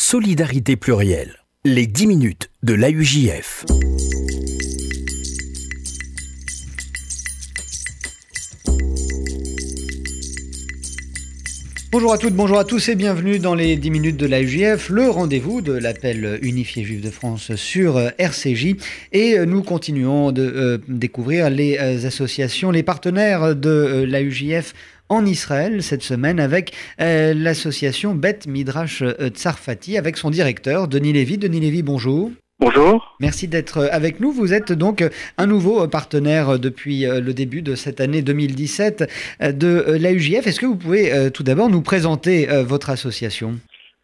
Solidarité plurielle. Les 10 minutes de l'AUJF. Bonjour à toutes, bonjour à tous et bienvenue dans les 10 minutes de l'AUJF, le rendez-vous de l'appel unifié juif de France sur RCJ. Et nous continuons de euh, découvrir les euh, associations, les partenaires de euh, l'AUJF en Israël cette semaine avec euh, l'association Bet Midrash euh, Tsarfati avec son directeur Denis Lévy. Denis Lévy, bonjour. Bonjour. Merci d'être avec nous. Vous êtes donc un nouveau partenaire depuis euh, le début de cette année 2017 de l'AUJF. Est-ce que vous pouvez tout d'abord nous présenter votre association?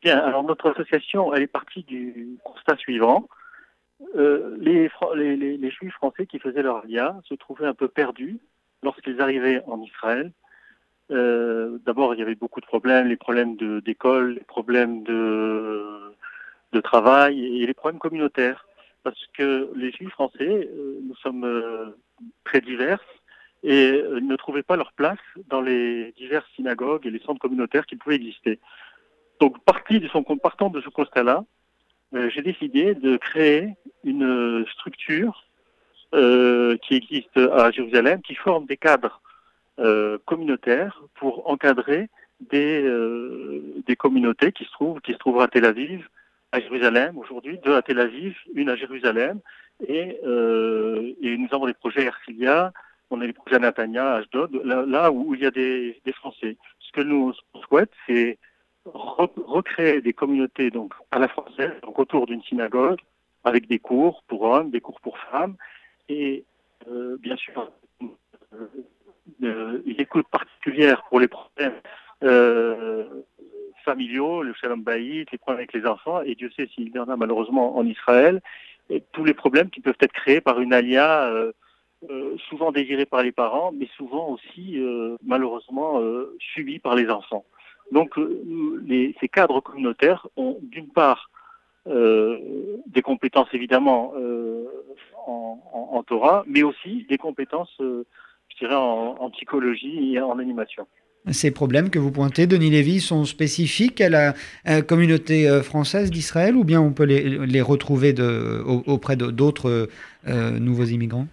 Bien, alors notre association, elle est partie du constat suivant. Euh, les, les, les, les, juifs français qui faisaient leur alia se trouvaient un peu perdus lorsqu'ils arrivaient en Israël euh, D'abord, il y avait beaucoup de problèmes, les problèmes d'école, les problèmes de, travail et les problèmes communautaires. Parce que les juifs français, euh, nous sommes euh, très divers et ne trouvaient pas leur place dans les diverses synagogues et les centres communautaires qui pouvaient exister. Donc, partant de ce constat-là, j'ai décidé de créer une structure qui existe à Jérusalem, qui forme des cadres euh, communautaires pour encadrer des, euh, des communautés qui se trouvent qui se trouvent à Tel Aviv, à Jérusalem aujourd'hui, deux à Tel Aviv, une à Jérusalem, et, euh, et nous avons des projets Ercilia, on a des projets à Natania, à Ashdod, là, où il y a des, des Français. Ce que nous souhaitons, c'est recréer des communautés donc à la française, donc autour d'une synagogue, avec des cours pour hommes, des cours pour femmes, et euh, bien sûr une écoute particulière pour les problèmes euh, familiaux, le shalom baït, les problèmes avec les enfants, et Dieu sait s'il y en a malheureusement en Israël, tous les problèmes qui peuvent être créés par une alia euh, euh, souvent désirée par les parents, mais souvent aussi malheureusement subie par les enfants. Donc ces cadres communautaires ont d'une part des compétences évidemment en, en, en, Torah, mais aussi des compétences je dirais, en, en, psychologie et en animation. Ces problèmes que vous pointez, Denis Lévy, sont spécifiques à la, à la communauté française d'Israël ou bien on peut les, les retrouver de, auprès d'autres euh, nouveaux immigrants?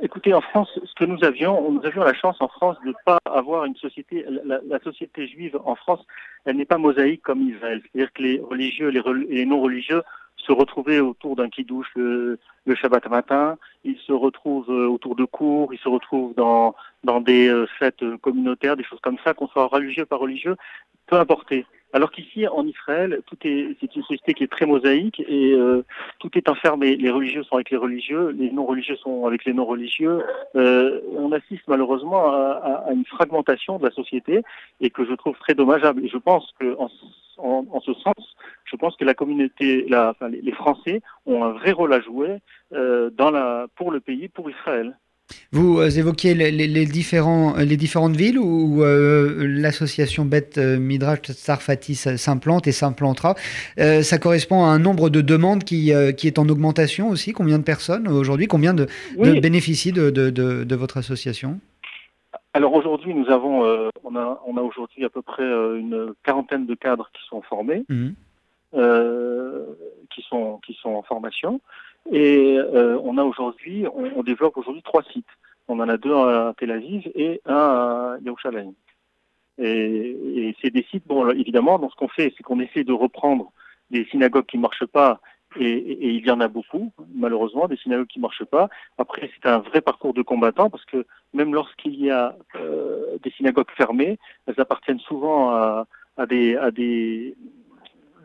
Écoutez, en France, ce que nous avions, nous avions la chance en France de ne pas avoir une société, la, la, société juive en France, elle n'est pas mosaïque comme Israël. C'est-à-dire que les religieux les, les non-religieux se retrouver autour d'un kidouche le, le Shabbat matin, ils se retrouvent autour de cours, ils se retrouvent dans, dans des fêtes communautaires, des choses comme ça, qu'on soit religieux, pas religieux, peu importe. Alors qu'ici, en Israël, tout est, c'est une société qui est très mosaïque et euh, tout est enfermé. Les religieux sont avec les religieux, les non-religieux sont avec les non-religieux. Euh, on assiste malheureusement à, une fragmentation de la société et que je trouve très dommageable. Et je pense que en, en, en ce sens, je pense que la communauté, la, enfin, les, Français ont un vrai rôle à jouer euh, dans la, pour le pays, pour Israël. Vous évoquiez les, les, différents, les différentes villes où euh, l'association Bet Midrash Sarfati s'implante et s'implantera. Euh, ça correspond à un nombre de demandes qui, euh, qui est en augmentation aussi. Combien de personnes aujourd'hui? Combien de, oui. de bénéficient de, de, de, de, votre association? Alors aujourd'hui, nous avons, euh, on a, on a aujourd'hui à peu près une quarantaine de cadres qui sont formés, mmh. Qui sont, qui sont en formation. Et euh, on a aujourd'hui, on, développe aujourd'hui trois sites. On en a deux à Tel Aviv et un à Yerushalayim. Et, et c'est des sites, bon, évidemment, dans ce qu'on fait, c'est qu'on essaie de reprendre des synagogues qui marchent pas, et, et, il y en a beaucoup, malheureusement, des synagogues qui marchent pas. Après, c'est un vrai parcours de combattant, parce que même lorsqu'il y a euh, des synagogues fermées, elles appartiennent souvent à, à des, à des,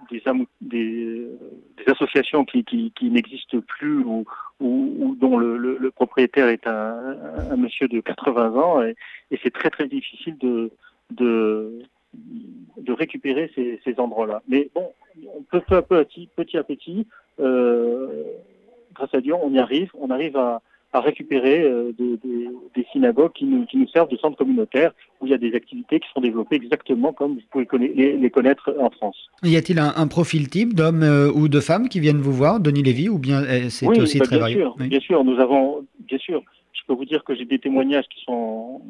des, des, associations qui, n'existent plus ou, dont le, propriétaire est un, monsieur de 80 ans et, c'est très très difficile de, récupérer ces, ces endroits-là. Mais bon, on peut peu à peu, petit à petit, euh, grâce à Dieu, on y arrive, on arrive à, à récupérer euh, des, synagogues qui nous, qui nous, servent de centres communautaires où il y a des activités qui sont développées exactement comme vous pouvez les, les connaître en France. Y a-t-il un, un, profil type d'hommes euh, ou de femmes qui viennent vous voir, Denis Lévy, ou bien euh, c'est oui, aussi bah, très bien varié sûr, oui. Bien sûr, nous avons, bien sûr, je peux vous dire que j'ai des témoignages qui sont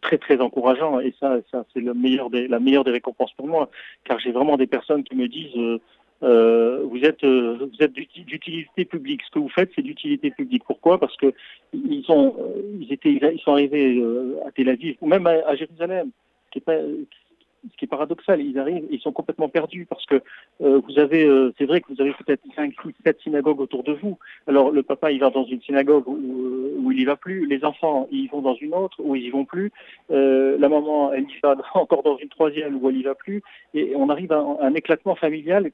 très très encourageant et ça, ça c'est la meilleure des récompenses pour moi, car j'ai vraiment des personnes qui me disent euh, euh, vous êtes euh, vous êtes d'utilité publique. Ce que vous faites, c'est d'utilité publique. Pourquoi? Parce que ils ont ils étaient ils sont arrivés à Tel Aviv ou même à, Jérusalem, ce qui est paradoxal, ils arrivent, ils sont complètement perdus parce que euh, vous avez, euh, c'est vrai que vous avez peut-être 5, 6, 7 synagogues autour de vous. Alors le papa, il va dans une synagogue où, euh, il y va plus, les enfants, ils vont dans une autre où ils y vont plus, la maman, elle y va encore dans une troisième où elle y va plus, et on arrive à un, éclatement familial,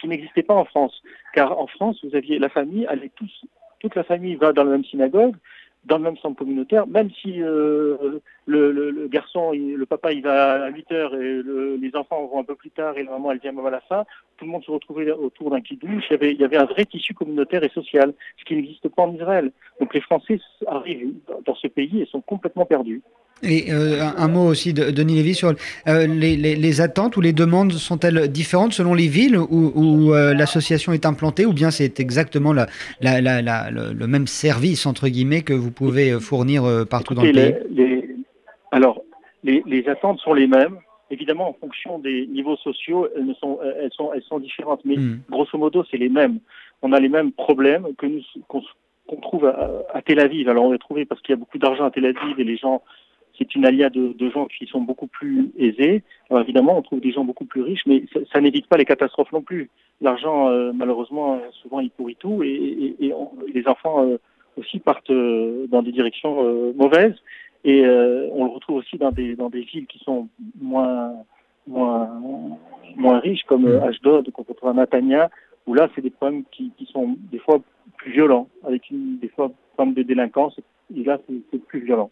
qui n'existait pas en France. Car en France, vous aviez la famille, tous, toute la famille va dans la même synagogue, dans le même centre communautaire, même si euh, le, le, le, garçon, le papa, il va à 8 heures et les enfants vont un peu plus tard et la maman, elle vient même à la fin, tout le monde se retrouvait autour d'un kidouche. Il il y avait un vrai tissu communautaire et social, ce qui n'existe pas en Israël. Donc les Français arrivent dans ce pays et sont complètement perdus. Et euh, un, mot aussi de Denis Lévy sur euh, les, les, les, attentes ou les demandes sont-elles différentes selon les villes où, où euh, l'association est implantée ou bien c'est exactement la, la, la, le, même service entre guillemets que vous pouvez fournir partout dans le pays les, Alors les, attentes sont les mêmes. Évidemment, en fonction des niveaux sociaux, elles, sont, elles, sont, elles sont différentes, mais hmm. grosso modo, c'est les mêmes. On a les mêmes problèmes que nous qu'on trouve à, à, Tel Aviv. Alors on va trouver parce qu'il y a beaucoup d'argent à Tel Aviv et les gens c'est une alia de, de, gens qui sont beaucoup plus aisés. Alors évidemment, on trouve des gens beaucoup plus riches, mais ça, ça n'évite pas les catastrophes non plus. L'argent, euh, malheureusement, souvent il pourrit tout, et, et, et les enfants euh, aussi partent euh, dans des directions mauvaises. Et on le retrouve aussi dans des dans des villes qui sont moins moins moins riches, comme mmh. Ashdod, qu'on retrouve à Natania, où là, c'est des problèmes qui, qui sont des fois plus violents, avec une, des fois forme de délinquance. Et là, c'est plus violent.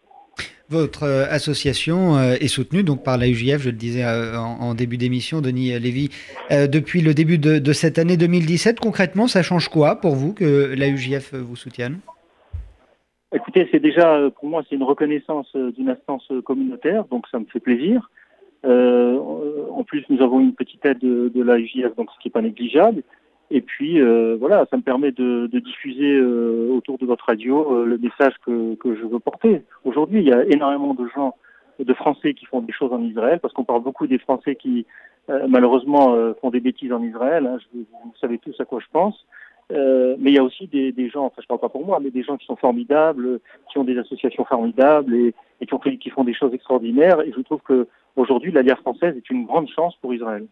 Votre euh, association euh, est soutenue donc par la UJF, je le disais euh, en, début d'émission, Denis Lévy, depuis le début de, cette année 2017. Concrètement, ça change quoi pour vous que la UJF vous soutienne? Écoutez, c'est déjà, pour moi, c'est une reconnaissance d'une instance communautaire, donc ça me fait plaisir. en plus, nous avons une petite aide de, de la UJF, donc ce qui n'est pas négligeable. Et puis euh, voilà, ça me permet de, de diffuser euh, autour de votre radio euh, le message que, que je veux porter. Aujourd'hui, il y a énormément de gens, de Français qui font des choses en Israël, parce qu'on parle beaucoup des Français qui malheureusement font des bêtises en Israël. Hein, je, vous savez tous à quoi je pense. mais il y a aussi des, des, gens, enfin je parle pas pour moi, mais des gens qui sont formidables, qui ont des associations formidables et, et qui, ont qui font des choses extraordinaires. Et je trouve que aujourd'hui, l'Alliance française est une grande chance pour Israël.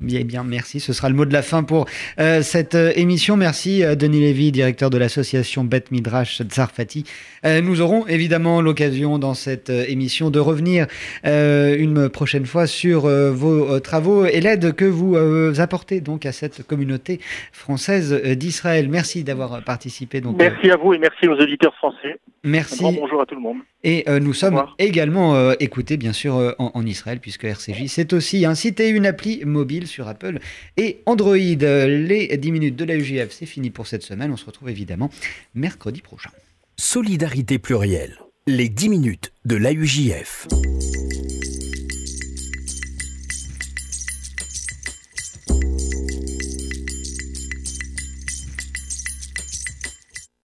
Bien, bien, merci. Ce sera le mot de la fin pour euh, cette euh, émission. Merci euh, Denis Lévy, directeur de l'association Beth Midrash Tsarfati. nous aurons évidemment l'occasion dans cette émission de revenir une prochaine fois sur vos travaux et l'aide que vous apportez donc à cette communauté française d'Israël. Merci d'avoir participé. Donc, merci à vous et merci aux auditeurs français. Merci. bonjour à tout le monde. Et nous sommes également écoutés bien sûr en, en Israël puisque RCJ c'est aussi un site et une appli mobile sur Apple et Android. Les 10 minutes de la UGF, c'est fini pour cette semaine. On se retrouve évidemment mercredi prochain. Solidarité plurielle. Les 10 minutes de l'AUJF.